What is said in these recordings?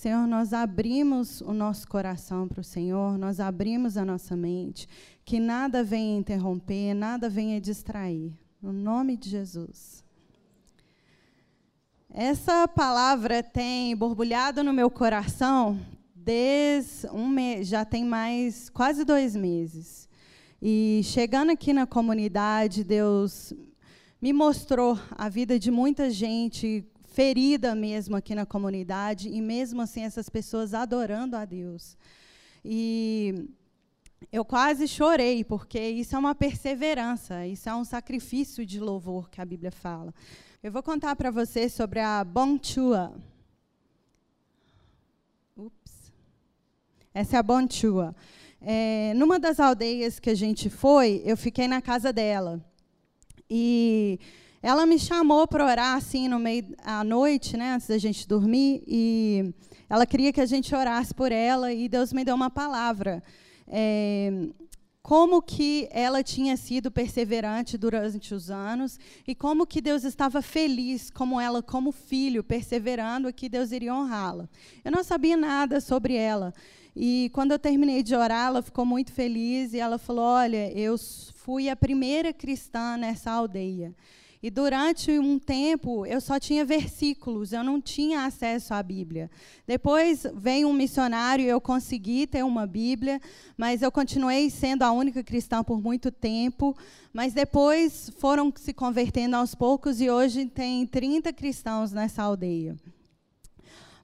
Senhor, nós abrimos o nosso coração para o Senhor, nós abrimos a nossa mente, que nada venha interromper, nada venha distrair. No nome de Jesus. Essa palavra tem borbulhado no meu coração desde um mês, já tem mais quase dois meses. E chegando aqui na comunidade, Deus me mostrou a vida de muita gente ferida mesmo aqui na comunidade e mesmo assim essas pessoas adorando a Deus. E eu quase chorei, porque isso é uma perseverança, isso é um sacrifício de louvor que a Bíblia fala. Eu vou contar para vocês sobre a Bonchua. Ups. Essa é a Bonchua. É, numa das aldeias que a gente foi, eu fiquei na casa dela. E ela me chamou para orar assim no meio à noite, né, antes da gente dormir, e ela queria que a gente orasse por ela e Deus me deu uma palavra. É, como que ela tinha sido perseverante durante os anos e como que Deus estava feliz como ela como filho perseverando que Deus iria honrá-la. Eu não sabia nada sobre ela. E quando eu terminei de orar, ela ficou muito feliz e ela falou: "Olha, eu fui a primeira cristã nessa aldeia. E durante um tempo eu só tinha versículos, eu não tinha acesso à Bíblia. Depois veio um missionário e eu consegui ter uma Bíblia, mas eu continuei sendo a única cristã por muito tempo. Mas depois foram se convertendo aos poucos e hoje tem 30 cristãos nessa aldeia.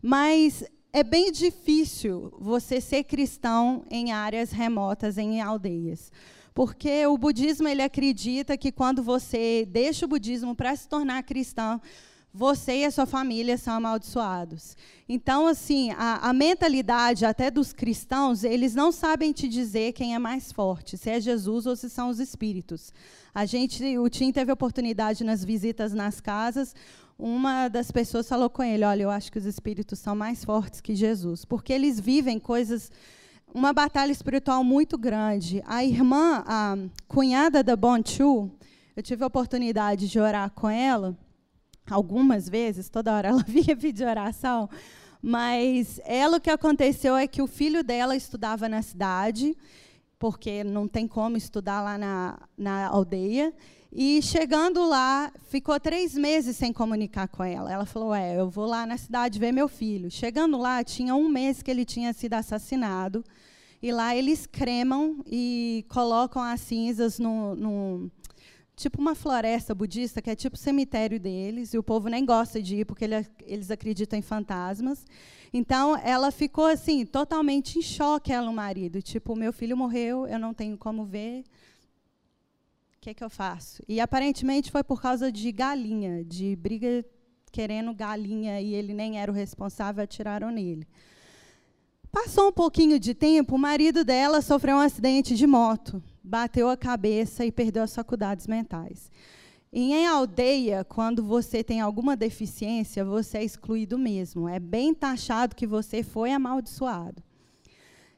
Mas é bem difícil você ser cristão em áreas remotas, em aldeias. Porque o budismo ele acredita que quando você deixa o budismo para se tornar cristão, você e a sua família são amaldiçoados. Então, assim, a, a, mentalidade até dos cristãos, eles não sabem te dizer quem é mais forte, se é Jesus ou se são os espíritos. A gente, o Tim teve oportunidade nas visitas nas casas, uma das pessoas falou com ele, olha, eu acho que os espíritos são mais fortes que Jesus, porque eles vivem coisas uma batalha espiritual muito grande. A irmã, a cunhada da Bonchu, eu tive a oportunidade de orar com ela algumas vezes, toda hora ela via pedir oração, mas ela o que aconteceu é que o filho dela estudava na cidade, porque não tem como estudar lá na, na aldeia, e chegando lá, ficou três meses sem comunicar com ela. Ela falou: É, eu vou lá na cidade ver meu filho. Chegando lá, tinha um mês que ele tinha sido assassinado. E lá eles cremam e colocam as cinzas no, no tipo uma floresta budista, que é tipo cemitério deles, e o povo nem gosta de ir porque ele, eles acreditam em fantasmas. Então, ela ficou assim, totalmente em choque, ela o marido. Tipo, meu filho morreu, eu não tenho como ver. O que, é que eu faço? E aparentemente foi por causa de galinha, de briga querendo galinha, e ele nem era o responsável, atiraram nele. Passou um pouquinho de tempo, o marido dela sofreu um acidente de moto, bateu a cabeça e perdeu as faculdades mentais. E em aldeia, quando você tem alguma deficiência, você é excluído mesmo. É bem taxado que você foi amaldiçoado.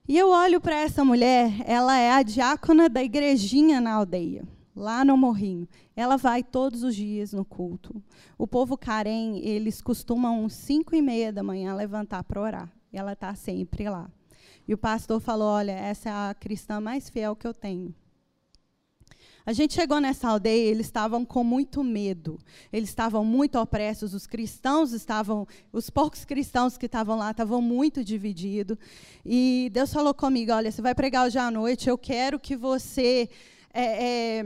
E eu olho para essa mulher, ela é a diácona da igrejinha na aldeia, lá no Morrinho. Ela vai todos os dias no culto. O povo carém, eles costumam, às cinco e meia da manhã, levantar para orar. E ela está sempre lá. E o pastor falou: Olha, essa é a cristã mais fiel que eu tenho. A gente chegou nessa aldeia, eles estavam com muito medo. Eles estavam muito opressos, os cristãos estavam, os poucos cristãos que estavam lá estavam muito divididos. E Deus falou comigo: olha, você vai pregar hoje à noite, eu quero que você é, é,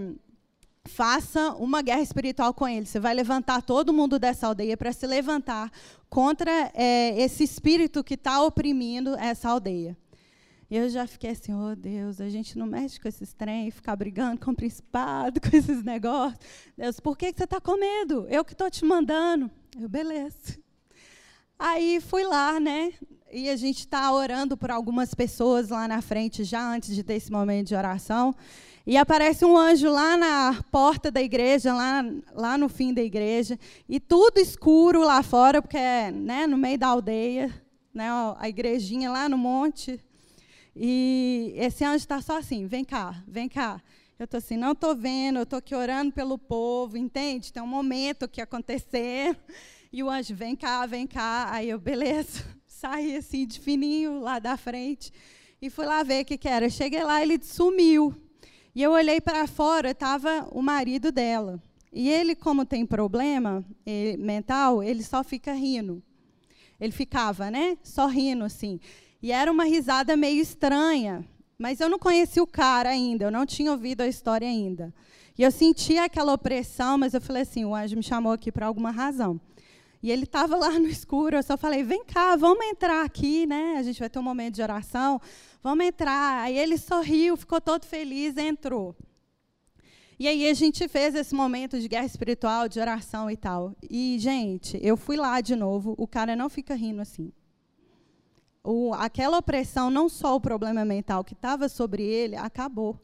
faça uma guerra espiritual com ele. Você vai levantar todo mundo dessa aldeia para se levantar contra é, esse espírito que está oprimindo essa aldeia. E eu já fiquei assim, oh Deus, a gente não mexe com esses trem, ficar brigando com o principado, com esses negócios. Deus, por que, que você está com medo? Eu que estou te mandando. Eu, beleza. Aí fui lá, né? E a gente está orando por algumas pessoas lá na frente, já antes de ter esse momento de oração. E aparece um anjo lá na porta da igreja, lá, lá no fim da igreja, e tudo escuro lá fora, porque é né, no meio da aldeia, né, a igrejinha lá no monte. E esse anjo está só assim: vem cá, vem cá. Eu estou assim, não estou vendo, eu estou aqui orando pelo povo, entende? Tem um momento que acontecer. E o anjo, vem cá, vem cá. Aí eu, beleza, saí assim de fininho lá da frente e fui lá ver o que, que era. Cheguei lá, ele sumiu. E eu olhei para fora, estava o marido dela. E ele, como tem problema ele, mental, ele só fica rindo. Ele ficava, né? Só rindo, assim. E era uma risada meio estranha. Mas eu não conhecia o cara ainda, eu não tinha ouvido a história ainda. E eu sentia aquela opressão, mas eu falei assim: o anjo me chamou aqui por alguma razão. E ele estava lá no escuro, eu só falei: vem cá, vamos entrar aqui, né? A gente vai ter um momento de oração, vamos entrar. Aí ele sorriu, ficou todo feliz, entrou. E aí a gente fez esse momento de guerra espiritual, de oração e tal. E, gente, eu fui lá de novo, o cara não fica rindo assim. O, aquela opressão, não só o problema mental que estava sobre ele, acabou.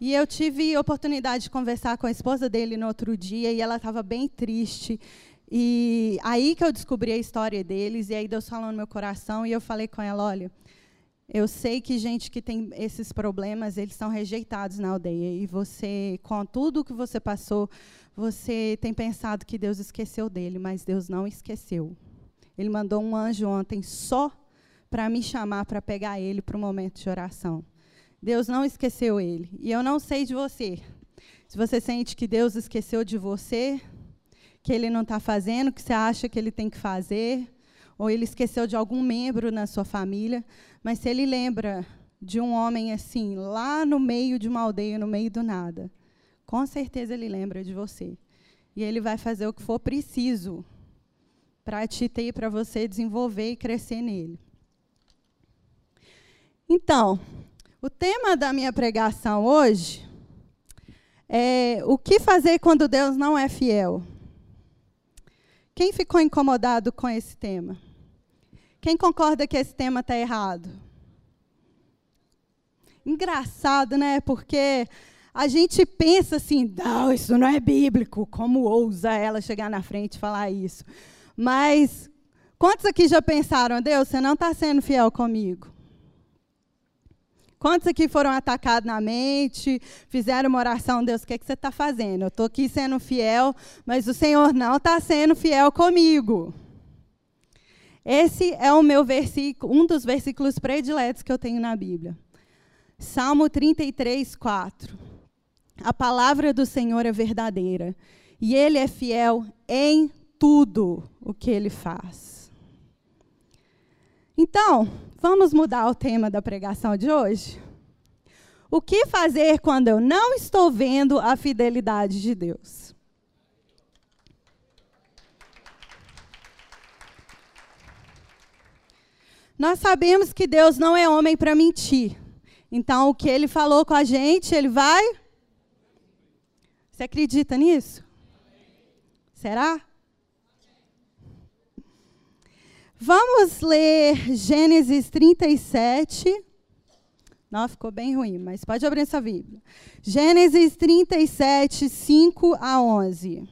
E eu tive oportunidade de conversar com a esposa dele no outro dia e ela estava bem triste. E aí que eu descobri a história deles, e aí Deus falou no meu coração, e eu falei com ela: olha, eu sei que gente que tem esses problemas, eles são rejeitados na aldeia, e você, com tudo que você passou, você tem pensado que Deus esqueceu dele, mas Deus não esqueceu. Ele mandou um anjo ontem só para me chamar para pegar ele para o momento de oração. Deus não esqueceu ele. E eu não sei de você. Se você sente que Deus esqueceu de você, que ele não está fazendo que você acha que ele tem que fazer, ou ele esqueceu de algum membro na sua família, mas se ele lembra de um homem assim, lá no meio de uma aldeia, no meio do nada, com certeza ele lembra de você. E ele vai fazer o que for preciso para te ter, para você desenvolver e crescer nele. Então, o tema da minha pregação hoje é o que fazer quando Deus não é fiel. Quem ficou incomodado com esse tema? Quem concorda que esse tema está errado? Engraçado, né? Porque a gente pensa assim, não, isso não é bíblico. Como ousa ela chegar na frente e falar isso? Mas quantos aqui já pensaram, Deus, você não está sendo fiel comigo? Quantos aqui foram atacados na mente, fizeram uma oração, Deus, o que, é que você está fazendo? Eu estou aqui sendo fiel, mas o Senhor não está sendo fiel comigo. Esse é o meu versículo, um dos versículos prediletos que eu tenho na Bíblia. Salmo 33, 4. A palavra do Senhor é verdadeira, e Ele é fiel em tudo o que Ele faz. Então, Vamos mudar o tema da pregação de hoje? O que fazer quando eu não estou vendo a fidelidade de Deus? Nós sabemos que Deus não é homem para mentir. Então, o que ele falou com a gente, ele vai. Você acredita nisso? Será? Vamos ler Gênesis 37. Não, ficou bem ruim, mas pode abrir essa Bíblia. Gênesis 37, 5 a 11.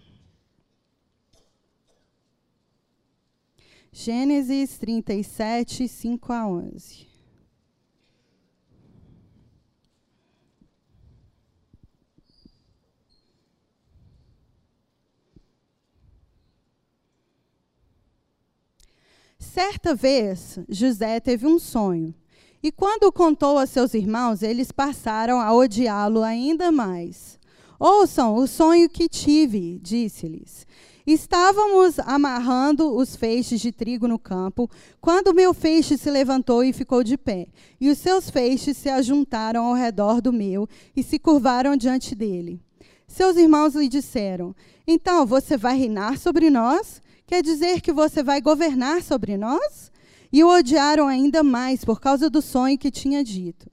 Gênesis 37, 5 a 11. Certa vez, José teve um sonho. E quando o contou a seus irmãos, eles passaram a odiá-lo ainda mais. Ouçam o sonho que tive, disse-lhes. Estávamos amarrando os feixes de trigo no campo, quando meu feixe se levantou e ficou de pé, e os seus feixes se ajuntaram ao redor do meu e se curvaram diante dele. Seus irmãos lhe disseram: Então você vai reinar sobre nós? Quer dizer que você vai governar sobre nós? E o odiaram ainda mais por causa do sonho que tinha dito.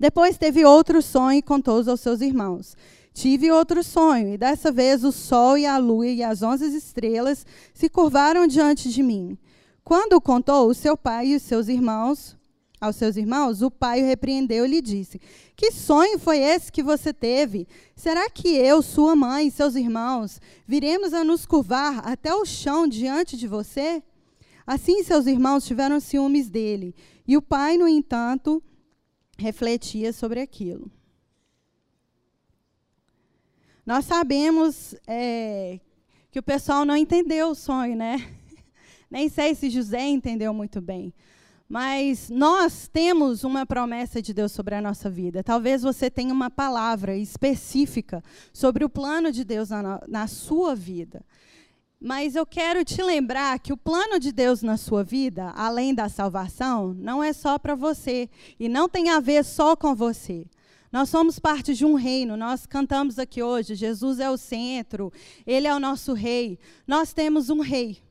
Depois teve outro sonho e contou aos seus irmãos. Tive outro sonho, e dessa vez o sol e a lua e as onze estrelas se curvaram diante de mim. Quando o contou, o seu pai e os seus irmãos aos seus irmãos, o pai o repreendeu e lhe disse: Que sonho foi esse que você teve? Será que eu, sua mãe e seus irmãos viremos a nos curvar até o chão diante de você? Assim seus irmãos tiveram ciúmes dele, e o pai, no entanto, refletia sobre aquilo. Nós sabemos é, que o pessoal não entendeu o sonho, né? Nem sei se José entendeu muito bem. Mas nós temos uma promessa de Deus sobre a nossa vida. Talvez você tenha uma palavra específica sobre o plano de Deus na, na sua vida. Mas eu quero te lembrar que o plano de Deus na sua vida, além da salvação, não é só para você e não tem a ver só com você. Nós somos parte de um reino. Nós cantamos aqui hoje: Jesus é o centro, Ele é o nosso rei. Nós temos um rei.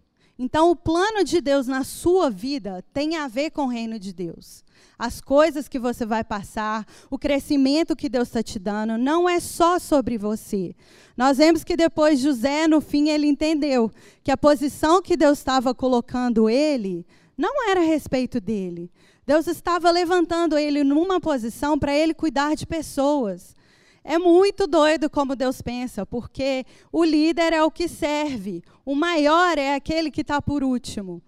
Então, o plano de Deus na sua vida tem a ver com o reino de Deus. As coisas que você vai passar, o crescimento que Deus está te dando, não é só sobre você. Nós vemos que depois José, no fim, ele entendeu que a posição que Deus estava colocando ele não era a respeito dele. Deus estava levantando ele numa posição para ele cuidar de pessoas. É muito doido como Deus pensa, porque o líder é o que serve, o maior é aquele que está por último.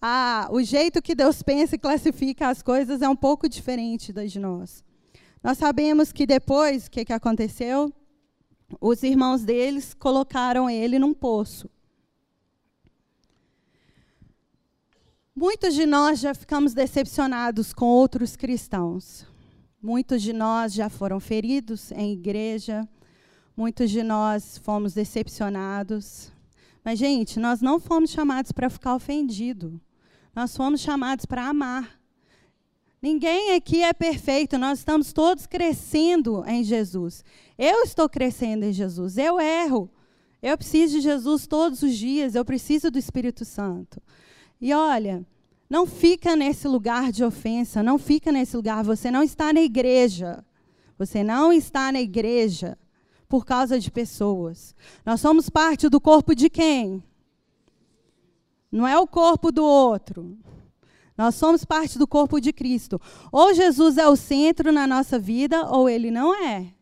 Ah, o jeito que Deus pensa e classifica as coisas é um pouco diferente das de nós. Nós sabemos que depois, o que, que aconteceu? Os irmãos deles colocaram ele num poço. Muitos de nós já ficamos decepcionados com outros cristãos. Muitos de nós já foram feridos em igreja. Muitos de nós fomos decepcionados. Mas, gente, nós não fomos chamados para ficar ofendido. Nós fomos chamados para amar. Ninguém aqui é perfeito, nós estamos todos crescendo em Jesus. Eu estou crescendo em Jesus, eu erro. Eu preciso de Jesus todos os dias, eu preciso do Espírito Santo. E olha, não fica nesse lugar de ofensa, não fica nesse lugar. Você não está na igreja. Você não está na igreja por causa de pessoas. Nós somos parte do corpo de quem? Não é o corpo do outro. Nós somos parte do corpo de Cristo. Ou Jesus é o centro na nossa vida, ou ele não é.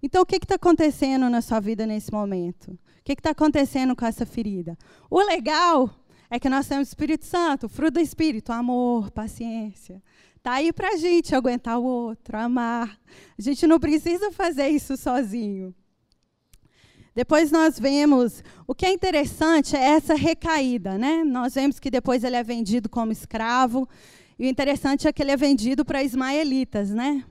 Então, o que está acontecendo na sua vida nesse momento? O que está acontecendo com essa ferida? O legal é que nós temos o Espírito Santo, fruto do Espírito, amor, paciência. Está aí para a gente aguentar o outro, amar. A gente não precisa fazer isso sozinho. Depois nós vemos, o que é interessante é essa recaída, né? Nós vemos que depois ele é vendido como escravo, e o interessante é que ele é vendido para ismaelitas, né?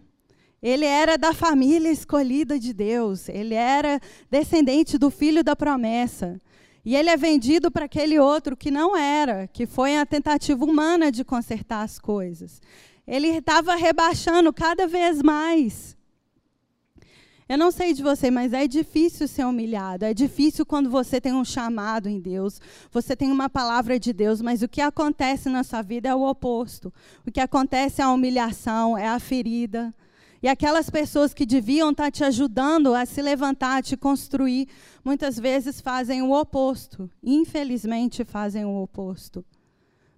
Ele era da família escolhida de Deus, ele era descendente do filho da promessa. E ele é vendido para aquele outro que não era, que foi a tentativa humana de consertar as coisas. Ele estava rebaixando cada vez mais. Eu não sei de você, mas é difícil ser humilhado. É difícil quando você tem um chamado em Deus, você tem uma palavra de Deus, mas o que acontece na sua vida é o oposto. O que acontece é a humilhação, é a ferida. E aquelas pessoas que deviam estar te ajudando a se levantar, a te construir, muitas vezes fazem o oposto. Infelizmente, fazem o oposto.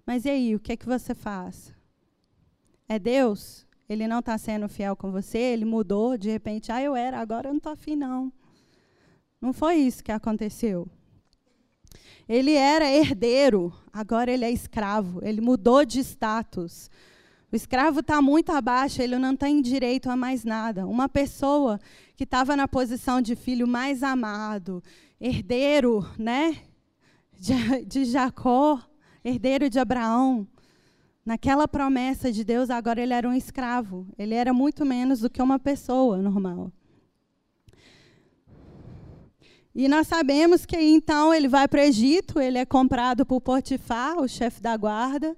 Mas e aí, o que é que você faz? É Deus? Ele não está sendo fiel com você? Ele mudou, de repente, ah, eu era, agora eu não estou afim, não. Não foi isso que aconteceu. Ele era herdeiro, agora ele é escravo. Ele mudou de status. O escravo está muito abaixo, ele não tem direito a mais nada. Uma pessoa que estava na posição de filho mais amado, herdeiro, né, de, de Jacó, herdeiro de Abraão, naquela promessa de Deus, agora ele era um escravo. Ele era muito menos do que uma pessoa normal. E nós sabemos que então ele vai para o Egito, ele é comprado por Potifar, o chefe da guarda.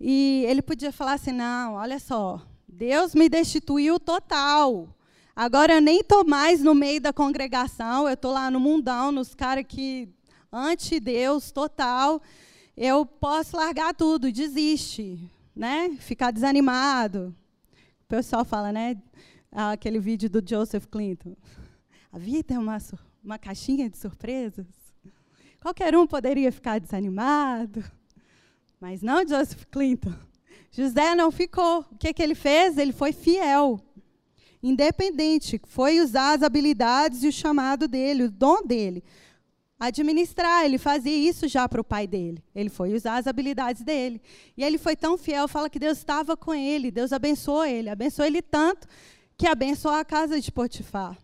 E ele podia falar assim: não, olha só, Deus me destituiu total. Agora eu nem estou mais no meio da congregação, eu estou lá no mundão, nos caras que anti-Deus total. Eu posso largar tudo, desiste, né? Ficar desanimado. O pessoal fala, né? Aquele vídeo do Joseph Clinton. A vida é uma, uma caixinha de surpresas. Qualquer um poderia ficar desanimado. Mas não Joseph Clinton. José não ficou. O que, que ele fez? Ele foi fiel. Independente. Foi usar as habilidades e o chamado dele, o dom dele. Administrar. Ele fazia isso já para o pai dele. Ele foi usar as habilidades dele. E ele foi tão fiel, fala que Deus estava com ele. Deus abençoou ele. Abençoou ele tanto que abençoou a casa de Potifar.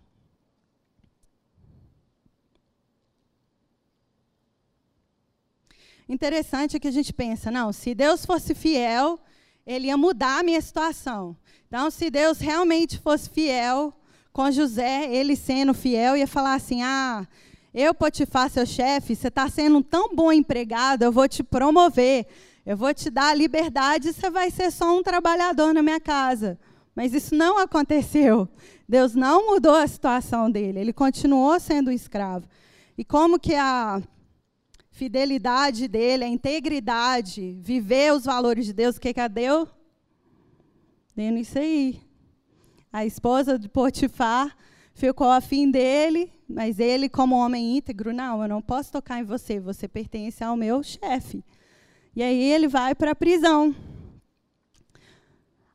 Interessante é que a gente pensa, não, se Deus fosse fiel, ele ia mudar a minha situação. Então, se Deus realmente fosse fiel com José, ele sendo fiel, ia falar assim: ah, eu, Potifar, seu chefe, você está sendo um tão bom empregado, eu vou te promover, eu vou te dar a liberdade, você vai ser só um trabalhador na minha casa. Mas isso não aconteceu. Deus não mudou a situação dele, ele continuou sendo um escravo. E como que a fidelidade dele, a integridade, viver os valores de Deus, o que, deu? Dando isso aí. A esposa de Potifar ficou afim dele, mas ele, como homem íntegro, não, eu não posso tocar em você, você pertence ao meu chefe. E aí ele vai para a prisão.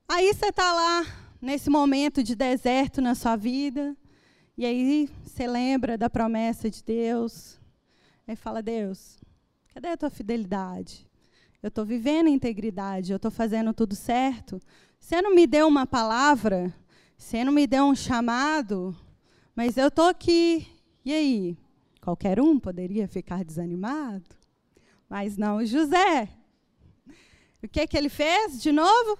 Aí você está lá, nesse momento de deserto na sua vida, e aí você lembra da promessa de Deus, Aí fala: Deus, cadê a tua fidelidade? Eu estou vivendo a integridade, eu estou fazendo tudo certo. Você não me deu uma palavra, você não me deu um chamado, mas eu estou aqui. E aí? Qualquer um poderia ficar desanimado, mas não José. O que, que ele fez de novo?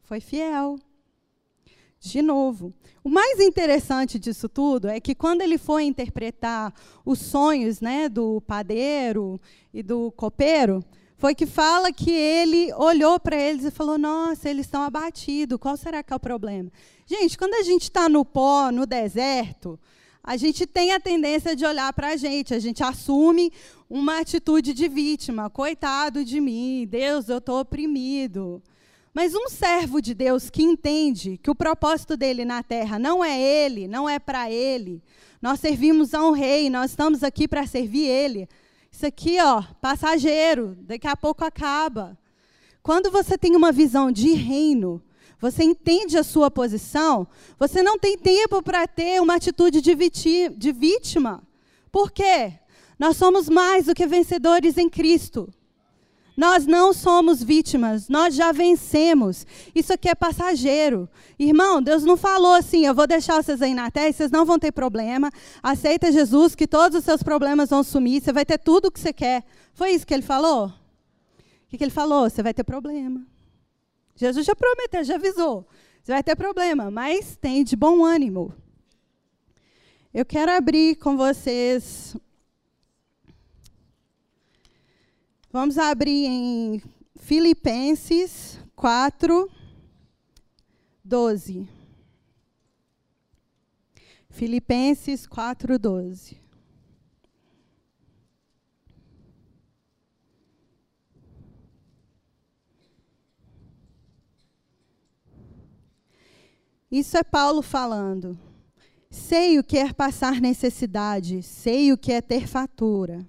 Foi fiel. De novo. O mais interessante disso tudo é que quando ele foi interpretar os sonhos né, do padeiro e do copeiro, foi que fala que ele olhou para eles e falou: Nossa, eles estão abatidos, qual será que é o problema? Gente, quando a gente está no pó, no deserto, a gente tem a tendência de olhar para a gente, a gente assume uma atitude de vítima: coitado de mim, Deus, eu estou oprimido. Mas um servo de Deus que entende que o propósito dele na terra não é ele, não é para ele. Nós servimos a um rei, nós estamos aqui para servir ele. Isso aqui, ó, passageiro, daqui a pouco acaba. Quando você tem uma visão de reino, você entende a sua posição, você não tem tempo para ter uma atitude de, vítima. Por quê? Nós somos mais do que vencedores em Cristo. Nós não somos vítimas, nós já vencemos. Isso aqui é passageiro. Irmão, Deus não falou assim: eu vou deixar vocês aí na terra e vocês não vão ter problema. Aceita Jesus, que todos os seus problemas vão sumir, você vai ter tudo o que você quer. Foi isso que ele falou? O que, que ele falou? Você vai ter problema. Jesus já prometeu, já avisou. Você vai ter problema, mas tem de bom ânimo. Eu quero abrir com vocês Vamos abrir em Filipenses 4, 12. Filipenses 4, 12. Isso é Paulo falando. Sei o que é passar necessidade, sei o que é ter fatura.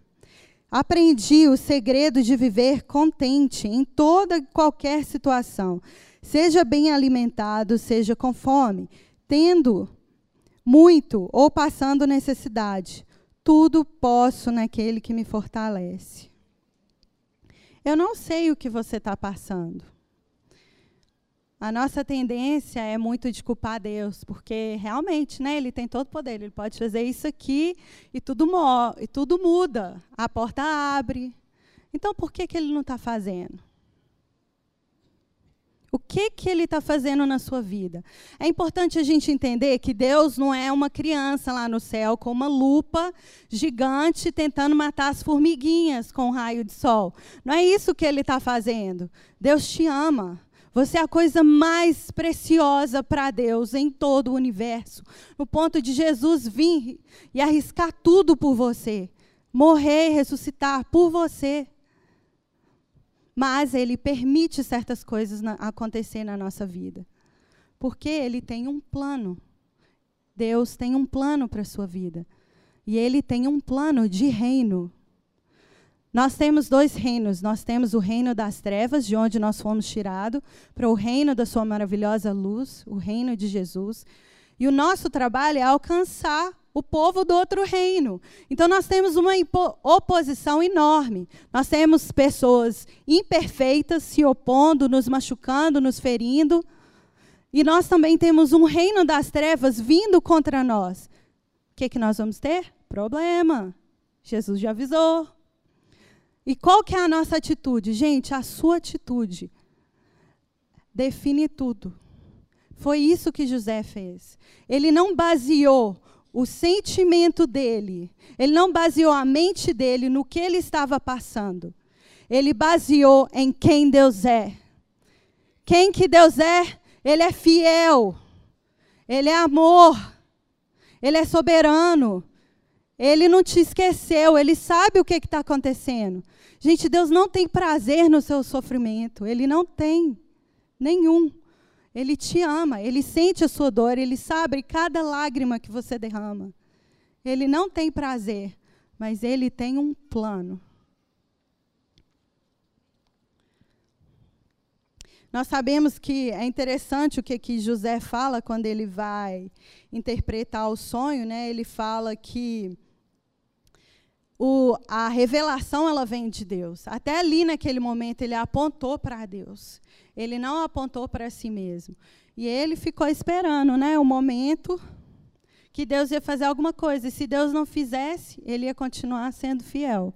Aprendi o segredo de viver contente em toda e qualquer situação, seja bem alimentado, seja com fome, tendo muito ou passando necessidade. Tudo posso naquele que me fortalece. Eu não sei o que você está passando. A nossa tendência é muito de culpar Deus, porque realmente, né, ele tem todo o poder, ele pode fazer isso aqui e tudo, e tudo muda, a porta abre. Então, por que, que ele não está fazendo? O que, que ele está fazendo na sua vida? É importante a gente entender que Deus não é uma criança lá no céu com uma lupa gigante tentando matar as formiguinhas com um raio de sol. Não é isso que ele está fazendo. Deus te ama. Você é a coisa mais preciosa para Deus em todo o universo. No ponto de Jesus vir e arriscar tudo por você, morrer e ressuscitar por você. Mas Ele permite certas coisas na, acontecer na nossa vida. Porque Ele tem um plano. Deus tem um plano para a sua vida. E Ele tem um plano de reino. Nós temos dois reinos. Nós temos o reino das trevas, de onde nós fomos tirados, para o reino da sua maravilhosa luz, o reino de Jesus. E o nosso trabalho é alcançar o povo do outro reino. Então nós temos uma oposição enorme. Nós temos pessoas imperfeitas se opondo, nos machucando, nos ferindo. E nós também temos um reino das trevas vindo contra nós. O que, que nós vamos ter? Problema. Jesus já avisou. E qual que é a nossa atitude? Gente, a sua atitude define tudo. Foi isso que José fez. Ele não baseou o sentimento dele, ele não baseou a mente dele no que ele estava passando. Ele baseou em quem Deus é. Quem que Deus é? Ele é fiel. Ele é amor. Ele é soberano. Ele não te esqueceu, ele sabe o que está acontecendo. Gente, Deus não tem prazer no seu sofrimento. Ele não tem nenhum. Ele te ama, ele sente a sua dor, ele sabe cada lágrima que você derrama. Ele não tem prazer, mas ele tem um plano. Nós sabemos que é interessante o que, que José fala quando ele vai interpretar o sonho, né? Ele fala que o, a revelação ela vem de Deus. Até ali naquele momento ele apontou para Deus. Ele não apontou para si mesmo. E ele ficou esperando, né, o momento que Deus ia fazer alguma coisa. E se Deus não fizesse, ele ia continuar sendo fiel.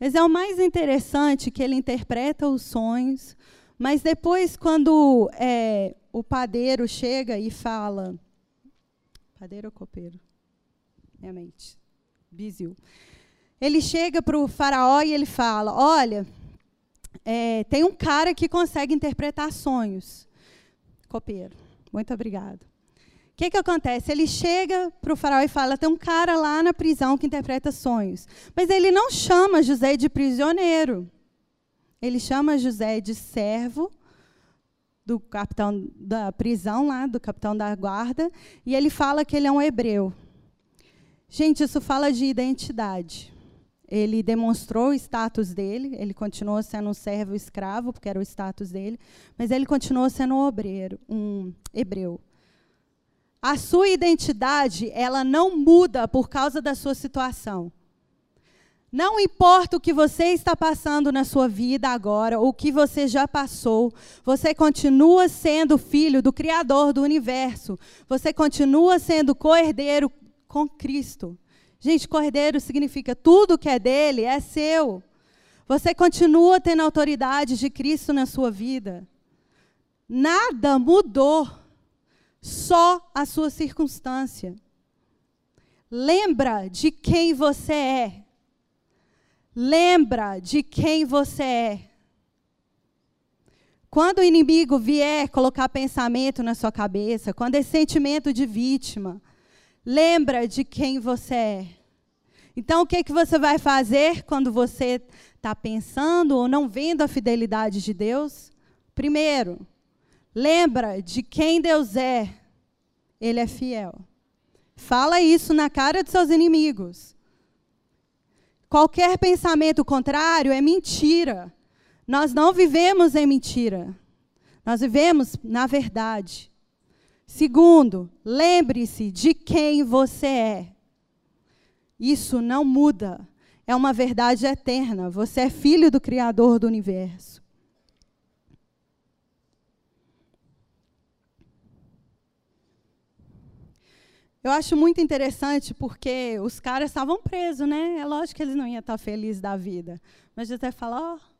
Mas é o mais interessante que ele interpreta os sonhos, mas depois, quando é, o padeiro chega e fala. Padeiro ou copeiro? Minha mente. Bizil. Ele chega para o faraó e ele fala: Olha, é, tem um cara que consegue interpretar sonhos. Copeiro. Muito obrigado. O que, que acontece? Ele chega para o faraó e fala: tem um cara lá na prisão que interpreta sonhos. Mas ele não chama José de prisioneiro. Ele chama José de servo do capitão da prisão lá, do capitão da guarda, e ele fala que ele é um hebreu. Gente, isso fala de identidade. Ele demonstrou o status dele, ele continuou sendo um servo escravo, porque era o status dele, mas ele continuou sendo um obreiro, um hebreu. A sua identidade, ela não muda por causa da sua situação. Não importa o que você está passando na sua vida agora, ou o que você já passou, você continua sendo filho do Criador do universo. Você continua sendo cordeiro com Cristo. Gente, cordeiro significa tudo que é dele é seu. Você continua tendo autoridade de Cristo na sua vida. Nada mudou, só a sua circunstância. Lembra de quem você é. Lembra de quem você é. Quando o inimigo vier colocar pensamento na sua cabeça, quando esse sentimento de vítima, lembra de quem você é. Então, o que, que você vai fazer quando você está pensando ou não vendo a fidelidade de Deus? Primeiro, lembra de quem Deus é. Ele é fiel. Fala isso na cara dos seus inimigos. Qualquer pensamento contrário é mentira. Nós não vivemos em mentira. Nós vivemos na verdade. Segundo, lembre-se de quem você é. Isso não muda. É uma verdade eterna. Você é filho do Criador do universo. Eu acho muito interessante porque os caras estavam presos, né? É lógico que eles não iam estar felizes da vida. Mas até falar, ó, oh,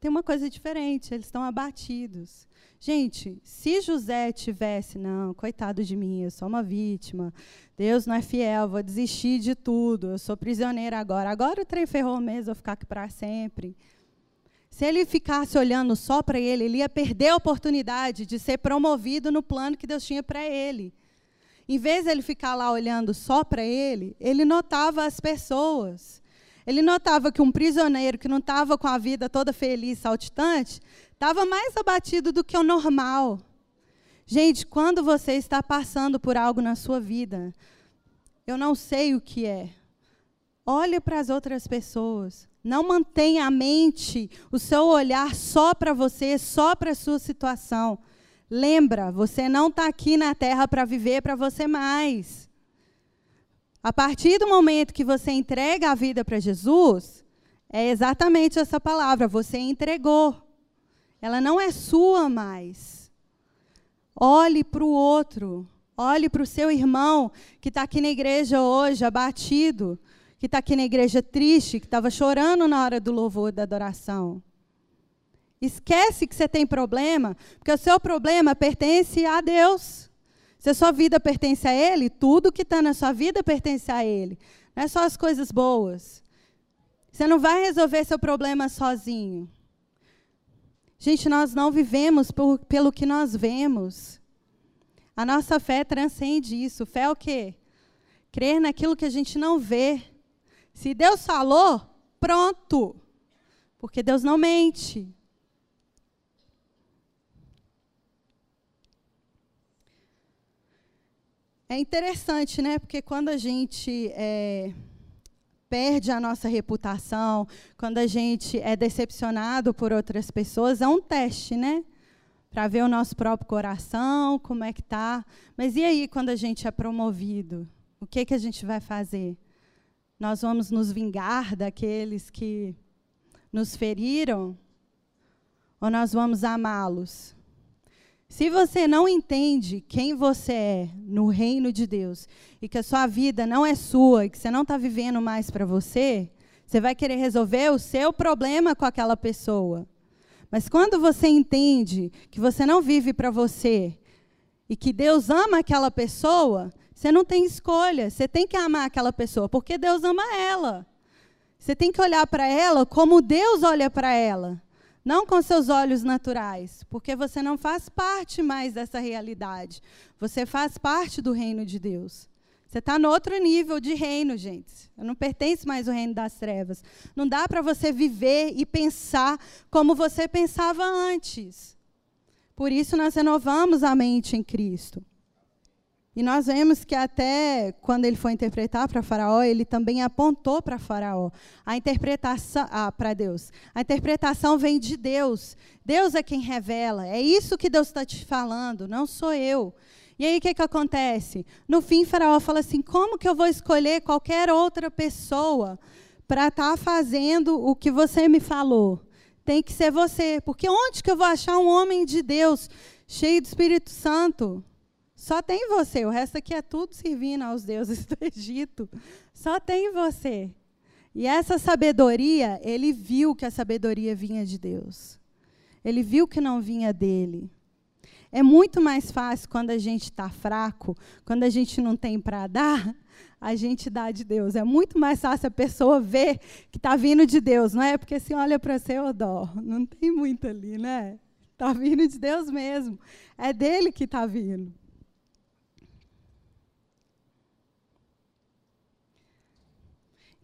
tem uma coisa diferente, eles estão abatidos. Gente, se José tivesse, não, coitado de mim, eu sou uma vítima, Deus não é fiel, vou desistir de tudo, eu sou prisioneiro agora, agora o trem ferrou mesmo, vou ficar aqui para sempre. Se ele ficasse olhando só para ele, ele ia perder a oportunidade de ser promovido no plano que Deus tinha para ele. Em vez de ele ficar lá olhando só para ele, ele notava as pessoas. Ele notava que um prisioneiro que não estava com a vida toda feliz, saltitante, estava mais abatido do que o normal. Gente, quando você está passando por algo na sua vida, eu não sei o que é. Olhe para as outras pessoas. Não mantenha a mente, o seu olhar só para você, só para a sua situação. Lembra, você não está aqui na terra para viver para você mais. A partir do momento que você entrega a vida para Jesus, é exatamente essa palavra, você entregou. Ela não é sua mais. Olhe para o outro, olhe para o seu irmão que está aqui na igreja hoje, abatido, que está aqui na igreja triste, que estava chorando na hora do louvor da adoração. Esquece que você tem problema, porque o seu problema pertence a Deus. Se a sua vida pertence a Ele, tudo que está na sua vida pertence a Ele. Não é só as coisas boas. Você não vai resolver seu problema sozinho. Gente, nós não vivemos por, pelo que nós vemos. A nossa fé transcende isso. Fé é o quê? Crer naquilo que a gente não vê. Se Deus falou, pronto. Porque Deus não mente. É interessante, né? Porque quando a gente é, perde a nossa reputação, quando a gente é decepcionado por outras pessoas, é um teste, né? Para ver o nosso próprio coração, como é que tá. Mas e aí quando a gente é promovido? O que que a gente vai fazer? Nós vamos nos vingar daqueles que nos feriram? Ou nós vamos amá-los? Se você não entende quem você é no reino de Deus e que a sua vida não é sua e que você não está vivendo mais para você, você vai querer resolver o seu problema com aquela pessoa. Mas quando você entende que você não vive para você e que Deus ama aquela pessoa, você não tem escolha. Você tem que amar aquela pessoa porque Deus ama ela. Você tem que olhar para ela como Deus olha para ela. Não com seus olhos naturais, porque você não faz parte mais dessa realidade. Você faz parte do reino de Deus. Você está no outro nível de reino, gente. Eu não pertence mais ao reino das trevas. Não dá para você viver e pensar como você pensava antes. Por isso nós renovamos a mente em Cristo. E nós vemos que até quando ele foi interpretar para Faraó, ele também apontou para Faraó a interpretação ah, para Deus. A interpretação vem de Deus. Deus é quem revela. É isso que Deus está te falando, não sou eu. E aí o que, que acontece? No fim, Faraó fala assim: como que eu vou escolher qualquer outra pessoa para estar tá fazendo o que você me falou? Tem que ser você. Porque onde que eu vou achar um homem de Deus cheio do Espírito Santo? Só tem você, o resto aqui é tudo servindo aos deuses do Egito. Só tem você. E essa sabedoria, ele viu que a sabedoria vinha de Deus. Ele viu que não vinha dele. É muito mais fácil quando a gente está fraco, quando a gente não tem para dar, a gente dá de Deus. É muito mais fácil a pessoa ver que está vindo de Deus, não é? Porque se olha para você, ô dó, não tem muito ali, né? Está vindo de Deus mesmo. É dele que está vindo.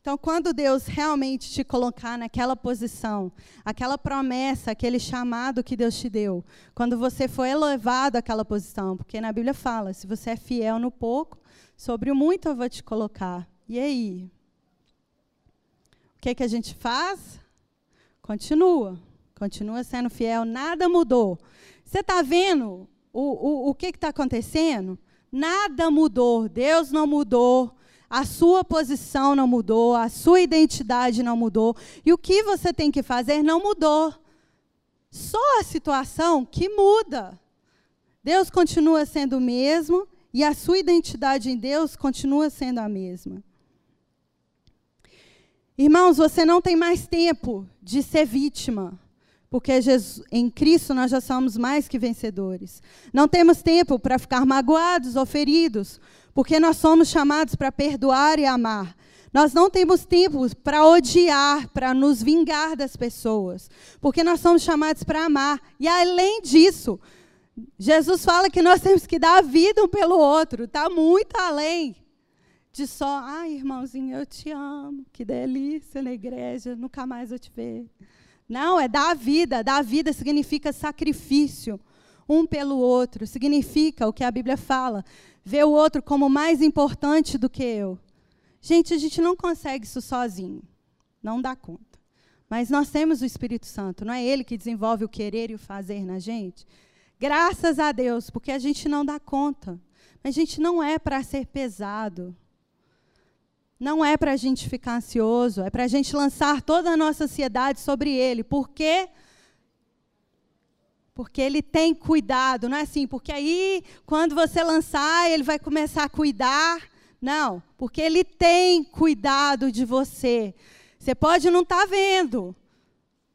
Então, quando Deus realmente te colocar naquela posição, aquela promessa, aquele chamado que Deus te deu, quando você for elevado àquela posição, porque na Bíblia fala: se você é fiel no pouco, sobre o muito eu vou te colocar. E aí? O que, que a gente faz? Continua. Continua sendo fiel, nada mudou. Você está vendo o, o, o que está acontecendo? Nada mudou. Deus não mudou. A sua posição não mudou, a sua identidade não mudou, e o que você tem que fazer não mudou. Só a situação que muda. Deus continua sendo o mesmo e a sua identidade em Deus continua sendo a mesma. Irmãos, você não tem mais tempo de ser vítima, porque Jesus, em Cristo nós já somos mais que vencedores. Não temos tempo para ficar magoados ou feridos, porque nós somos chamados para perdoar e amar. Nós não temos tempo para odiar, para nos vingar das pessoas, porque nós somos chamados para amar. E além disso, Jesus fala que nós temos que dar a vida um pelo outro, está muito além de só, ai, irmãozinho, eu te amo, que delícia na igreja, nunca mais eu te ver. Não, é dar a vida. Dar a vida significa sacrifício um pelo outro. Significa o que a Bíblia fala ver o outro como mais importante do que eu. Gente, a gente não consegue isso sozinho. Não dá conta. Mas nós temos o Espírito Santo, não é ele que desenvolve o querer e o fazer na gente? Graças a Deus, porque a gente não dá conta. Mas a gente não é para ser pesado. Não é para a gente ficar ansioso, é para a gente lançar toda a nossa ansiedade sobre ele. Por quê? Porque porque ele tem cuidado, não é assim? Porque aí, quando você lançar, ele vai começar a cuidar. Não, porque Ele tem cuidado de você. Você pode não estar tá vendo,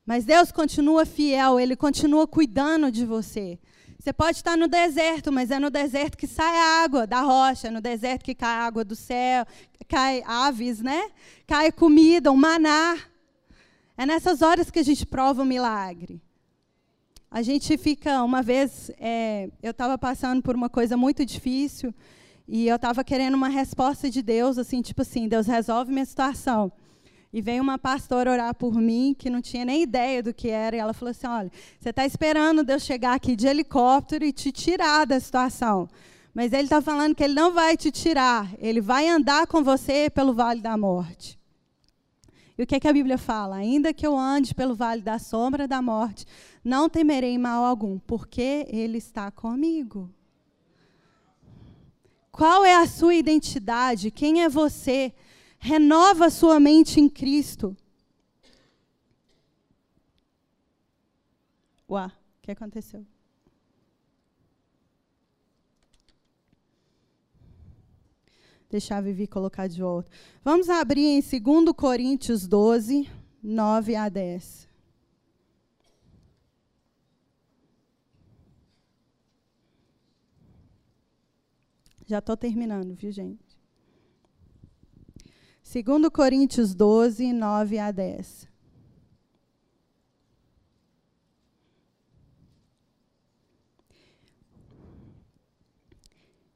mas Deus continua fiel, Ele continua cuidando de você. Você pode estar no deserto, mas é no deserto que sai água da rocha, é no deserto que cai água do céu, cai aves, né? Cai comida, um maná. É nessas horas que a gente prova o milagre. A gente fica, uma vez, é, eu estava passando por uma coisa muito difícil e eu estava querendo uma resposta de Deus, assim, tipo assim, Deus resolve minha situação. E veio uma pastora orar por mim, que não tinha nem ideia do que era, e ela falou assim: Olha, você está esperando Deus chegar aqui de helicóptero e te tirar da situação. Mas ele está falando que ele não vai te tirar, ele vai andar com você pelo vale da morte. E o que, é que a Bíblia fala? Ainda que eu ande pelo vale da sombra da morte, não temerei mal algum, porque ele está comigo. Qual é a sua identidade? Quem é você? renova sua mente em Cristo. Uá, o que aconteceu? Deixar a Vivi colocar de volta. Vamos abrir em 2 Coríntios 12, 9 a 10. Já estou terminando, viu, gente? 2 Coríntios 12, 9 a 10.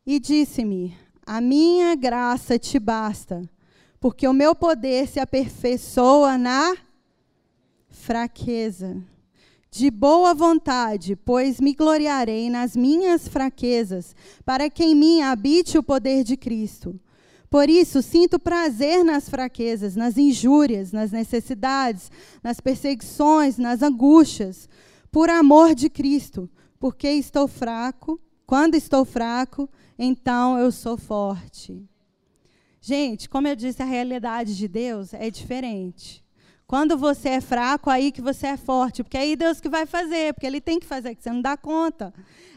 E disse-me: A minha graça te basta, porque o meu poder se aperfeiçoa na fraqueza. De boa vontade, pois me gloriarei nas minhas fraquezas, para que em mim habite o poder de Cristo. Por isso, sinto prazer nas fraquezas, nas injúrias, nas necessidades, nas perseguições, nas angústias, por amor de Cristo, porque estou fraco. Quando estou fraco, então eu sou forte. Gente, como eu disse, a realidade de Deus é diferente. Quando você é fraco, aí que você é forte, porque aí Deus que vai fazer, porque Ele tem que fazer, que você não dá conta.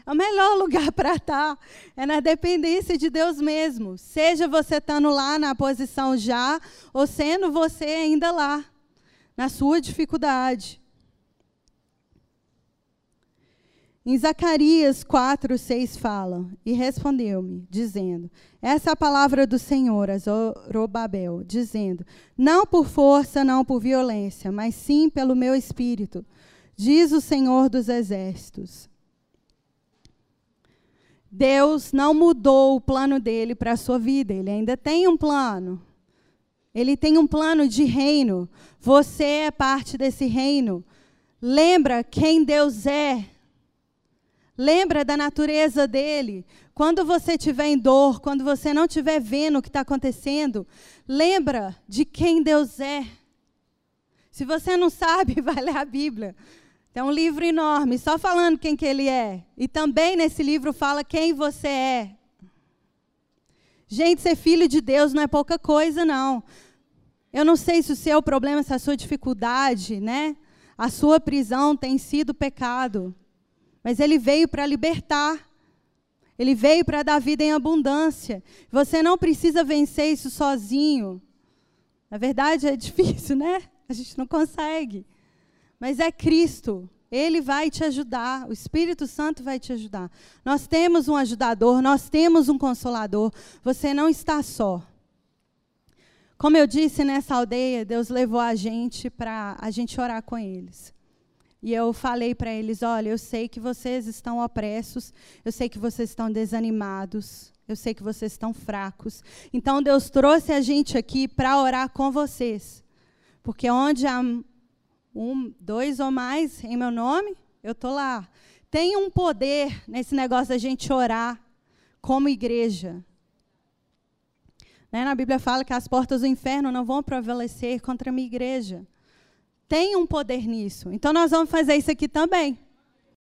É o melhor lugar para estar é na dependência de Deus mesmo. Seja você estando lá na posição já, ou sendo você ainda lá, na sua dificuldade. Em Zacarias 4, 6 fala, e respondeu-me, dizendo: Essa é a palavra do Senhor a Zorobabel, dizendo: Não por força, não por violência, mas sim pelo meu espírito, diz o Senhor dos exércitos. Deus não mudou o plano dele para a sua vida, ele ainda tem um plano. Ele tem um plano de reino. Você é parte desse reino. Lembra quem Deus é Lembra da natureza dele. Quando você estiver em dor, quando você não estiver vendo o que está acontecendo, lembra de quem Deus é. Se você não sabe, vai ler a Bíblia. Tem um livro enorme, só falando quem que ele é. E também nesse livro fala quem você é. Gente, ser filho de Deus não é pouca coisa, não. Eu não sei se o seu problema, se a sua dificuldade, né? A sua prisão tem sido pecado. Mas ele veio para libertar. Ele veio para dar vida em abundância. Você não precisa vencer isso sozinho. Na verdade, é difícil, né? A gente não consegue. Mas é Cristo. Ele vai te ajudar. O Espírito Santo vai te ajudar. Nós temos um ajudador, nós temos um consolador. Você não está só. Como eu disse nessa aldeia, Deus levou a gente para a gente orar com eles. E eu falei para eles: olha, eu sei que vocês estão opressos, eu sei que vocês estão desanimados, eu sei que vocês estão fracos. Então Deus trouxe a gente aqui para orar com vocês. Porque onde há um, dois ou mais em meu nome, eu estou lá. Tem um poder nesse negócio da gente orar como igreja. Né? Na Bíblia fala que as portas do inferno não vão prevalecer contra a minha igreja tem um poder nisso. Então nós vamos fazer isso aqui também.